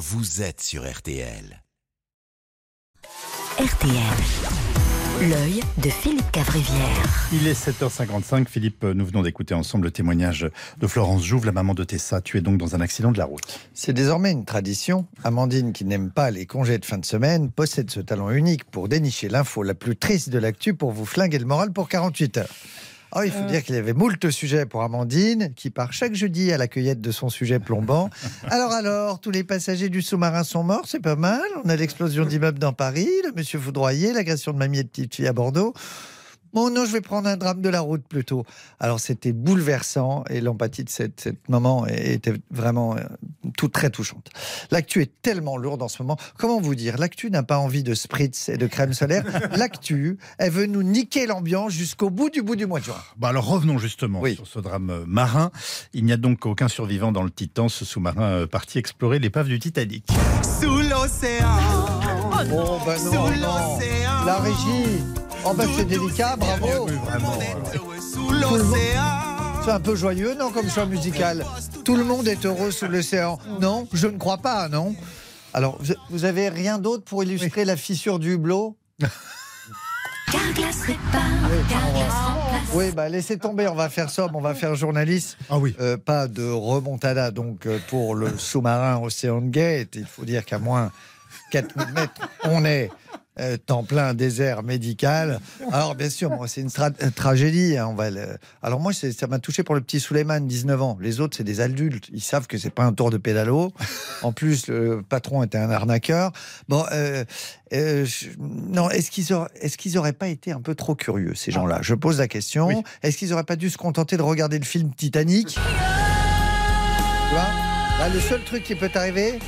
vous êtes sur RTL. RTL. L'œil de Philippe Cavrivière. Il est 7h55. Philippe, nous venons d'écouter ensemble le témoignage de Florence Jouve, la maman de Tessa, tuée donc dans un accident de la route. C'est désormais une tradition. Amandine, qui n'aime pas les congés de fin de semaine, possède ce talent unique pour dénicher l'info la plus triste de l'actu pour vous flinguer le moral pour 48 heures. Oh, il faut dire qu'il y avait moult sujets pour Amandine, qui part chaque jeudi à la cueillette de son sujet plombant. alors, alors, tous les passagers du sous-marin sont morts, c'est pas mal. On a l'explosion d'immeubles dans Paris, le monsieur foudroyé, l'agression de mamie et de petite fille à Bordeaux. Bon, non, je vais prendre un drame de la route plutôt. Alors, c'était bouleversant et l'empathie de cette, cette maman était vraiment euh, tout très touchante. L'actu est tellement lourde en ce moment. Comment vous dire? L'actu n'a pas envie de spritz et de crème solaire. L'actu, elle veut nous niquer l'ambiance jusqu'au bout du bout du mois de juin. Bon, alors revenons justement Oui. sur ce drame euh, marin. Il n'y a donc aucun survivant dans le Titan, ce sous-marin euh, parti explorer l'épave du Titanic. Sous l'océan. Oh, bah non, non. La régie. Oh, bah c'est délicat, bravo. Vraiment. L'océan. C'est un peu joyeux, non, comme choix musical? Tout le monde est heureux sous l'océan. Non, je ne crois pas, non. Alors, vous- avez rien d'autre pour illustrer la fissure du hublot? Carglass répare, Carglass remplace. Oui, bah laissez tomber, on va faire sobre, on va faire journaliste. Ah oui. Euh, pas de remontada donc euh, pour le sous-marin Océan Gate. Il faut dire qu'à moins 4000 mètres, on est euh, temps plein désert médical. Alors bien sûr, moi c'est une tra- euh, tragédie. hein, on va le- Alors moi ça m'a touché pour le petit Suleiman, 19 ans. Les autres c'est des adultes. Ils savent que c'est pas un tour de pédalo. En plus le patron était un arnaqueur. Bon, euh, euh, je- non, est-ce qu'ils auraient, pas été un peu trop curieux ces gens-là? Je pose la question. Oui. Est-ce qu'ils auraient pas dû se contenter de regarder le film Titanic? Tu vois? Là, le seul truc qui peut arriver,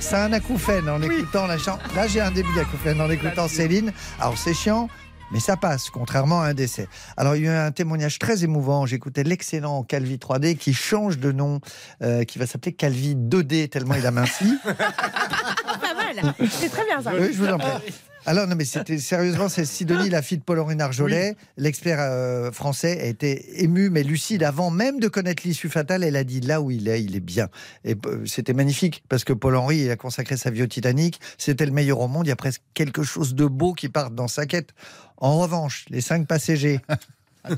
c'est un acouphène en écoutant la chanson. Là, j'ai un début d'acouphène en écoutant Céline. Alors, c'est chiant. Mais ça passe, contrairement à un décès. Alors, il y a eu un témoignage très émouvant. J'écoutais l'excellent Calvi 3D qui change de nom, euh, qui va s'appeler Calvi 2D, tellement il a minci. Pas mal. C'est très bien ça. Oui, je vous en prie. Alors, non, mais c'était sérieusement, c'est Sidonie, la fille de Paul-Henri Narjolet. L'expert euh, français a été ému, mais lucide. Avant même de connaître l'issue fatale, elle a dit là où il est, il est bien. Et euh, c'était magnifique, parce que Paul-Henri, il a consacré sa vie au Titanic. C'était le meilleur au monde. Il y a presque quelque chose de beau qui part dans sa quête. En revanche, les cinq passagers.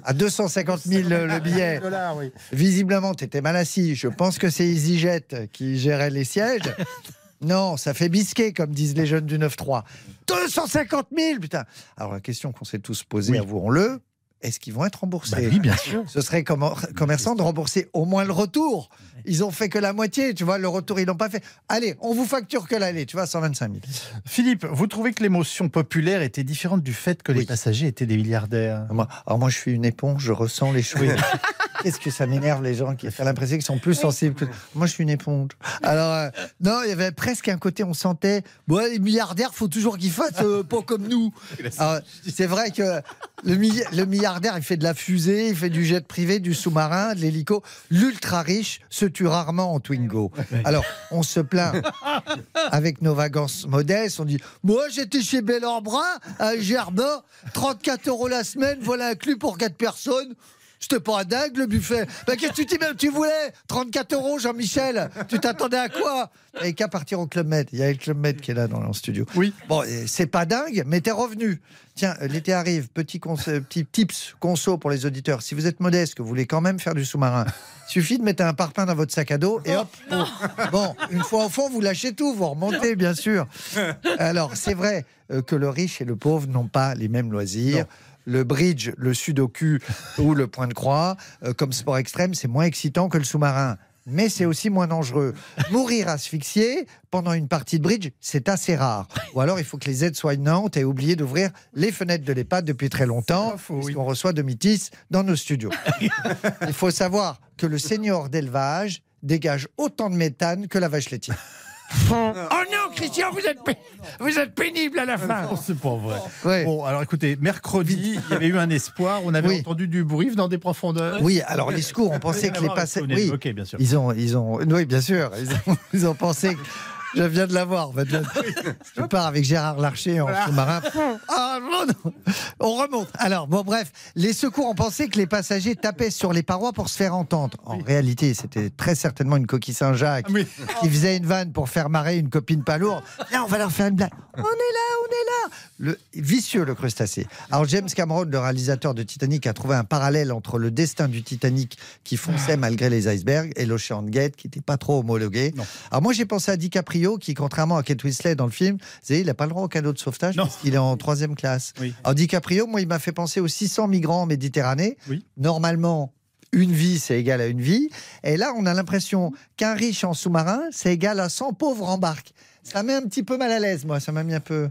À 250 000 le, le billet. Visiblement, tu étais mal assis. Je pense que c'est EasyJet qui gérait les sièges. Non, ça fait bisquer, comme disent les jeunes du 9-3. 250 000, putain Alors, la question qu'on s'est tous posée, Oui. avouons-le, est-ce qu'ils vont être remboursés Bah oui, bien sûr. Ce serait comme commerçant de rembourser au moins le retour. Ils ont fait que la moitié, tu vois, le retour, ils l'ont pas fait. Allez, on vous facture que l'aller, tu vois, 125 000. Philippe, vous trouvez que l'émotion populaire était différente du fait que les passagers étaient des milliardaires? Moi, alors moi, je suis une éponge, je ressens les choses. Qu'est-ce que ça m'énerve les gens qui ont l'impression qu'ils sont plus sensibles. que- Moi, je suis une éponge. Alors, euh, non, il y avait presque un côté, on sentait, bon, les milliardaires, faut toujours qu'ils fassent euh, pas comme nous. C'est vrai que le, mi- le milliardaire, il fait de la fusée, il fait du jet privé, du sous-marin, de l'hélico. L'ultra riche se tue rarement en Twingo. Alors, on se plaint avec nos vacances modestes. On dit Moi, j'étais chez Bellambra, à Germain, 34 euros la semaine, voilà inclus pour 4 personnes. C'était pas dingue le buffet. Bah, qu'est-ce que tu, t'y mets- tu voulais 34 euros, Jean-Michel Tu t'attendais à quoi? Et qu'à partir au Club Med. Il y a le Club Med qui est là dans le studio. Oui. Bon, c'est pas dingue, mais t'es revenu. Tiens, euh, l'été arrive, petit, conse- euh, petit tips, conso pour les auditeurs. Si vous êtes modeste, que vous voulez quand même faire du sous-marin, suffit de mettre un parpaing dans votre sac à dos et hop. oh. Bon, une fois au fond, vous lâchez tout, vous remontez, bien sûr. Alors, c'est vrai euh, que le riche et le pauvre n'ont pas les mêmes loisirs. Le bridge, le sudoku ou le point de croix, euh, comme sport extrême, c'est moins excitant que le sous-marin. Mais c'est aussi moins dangereux. Mourir asphyxié pendant une partie de bridge, c'est assez rare. Ou alors, il faut que les aides-soignantes aient oublié d'ouvrir les fenêtres de l'EHPAD depuis très longtemps, pas faux, oui. puisqu'on reçoit de mitis dans nos studios. il faut savoir que le senior d'élevage dégage autant de méthane que la vache laitière. Oh non, Christian, vous êtes, vous êtes pénible à la fin. Non, c'est pas vrai. Ouais. Bon, alors écoutez, mercredi, il y avait eu un espoir. On avait Oui. entendu du bruit venant des profondeurs. Oui, alors les secours, on pensait que les passagers. Oui, bien sûr. Ils ont, ils ont, oui, bien sûr, ils ont, ils ont pensé Je viens de l'avoir. en fait. Je pars avec Gérard Larcher en sous-marin. Ah non, non. On remonte. Alors, bon, bref, les secours ont pensé que les passagers tapaient sur les parois pour se faire entendre. En réalité, c'était très certainement une coquille Saint-Jacques Oui. qui faisait une vanne pour faire marrer une copine pas lourde. Viens, on va leur faire une blague. On est là, on est là. Le vicieux, le crustacé. Alors, James Cameron, le réalisateur de Titanic, a trouvé un parallèle entre le destin du Titanic qui fonçait malgré les icebergs et l'Ocean Gate qui n'était pas trop homologué. Non. Alors, moi, j'ai pensé à DiCaprio qui, contrairement à Kate Winslet dans le film, vous savez, il n'a pas le droit au cadeau de sauvetage Non. parce qu'il est en troisième classe. Oui. Alors, DiCaprio, moi, il m'a fait penser aux 600 migrants en Méditerranée. Oui. Normalement, une vie, c'est égal à une vie. Et là, on a l'impression qu'un riche en sous-marin, c'est égal à 100 pauvres en barque. Ça met un petit peu mal à l'aise, moi. Ça m'a mis un peu.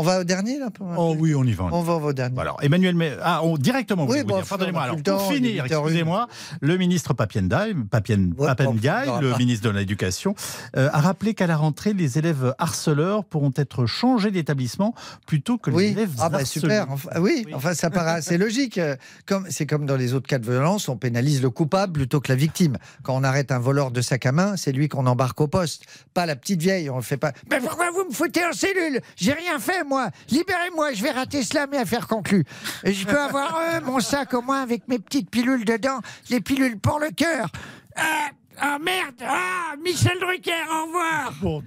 On va au dernier, là pour- Oh oui, on y va. On va au dernier. Alors, Emmanuel, mais ah, on- directement, vous Oui, bon, dire. pardonnez-moi. Alors, pour finir, 8 heures une. excusez-moi, le ministre Papiendai, Papien, Ouais, Papendiaï, le ministre de l'Éducation, euh, a rappelé qu'à la rentrée, les élèves harceleurs pourront être changés d'établissement plutôt que les Oui, élèves ah bah super. Enfin, oui, enfin ça paraît assez logique. Euh, Comme c'est comme dans les autres cas de violence, on pénalise le coupable plutôt que la victime. Quand on arrête un voleur de sac à main, c'est lui qu'on embarque au poste, pas la petite vieille. On le fait pas. Mais pourquoi vous me foutez en cellule? J'ai rien fait, moi. Libérez-moi, je vais rater cela, mais affaire conclue. Et je peux avoir euh, mon sac au moins avec mes petites pilules dedans, les pilules pour le cœur. Ah, ah, merde Ah Michel Drucker, au revoir Bon,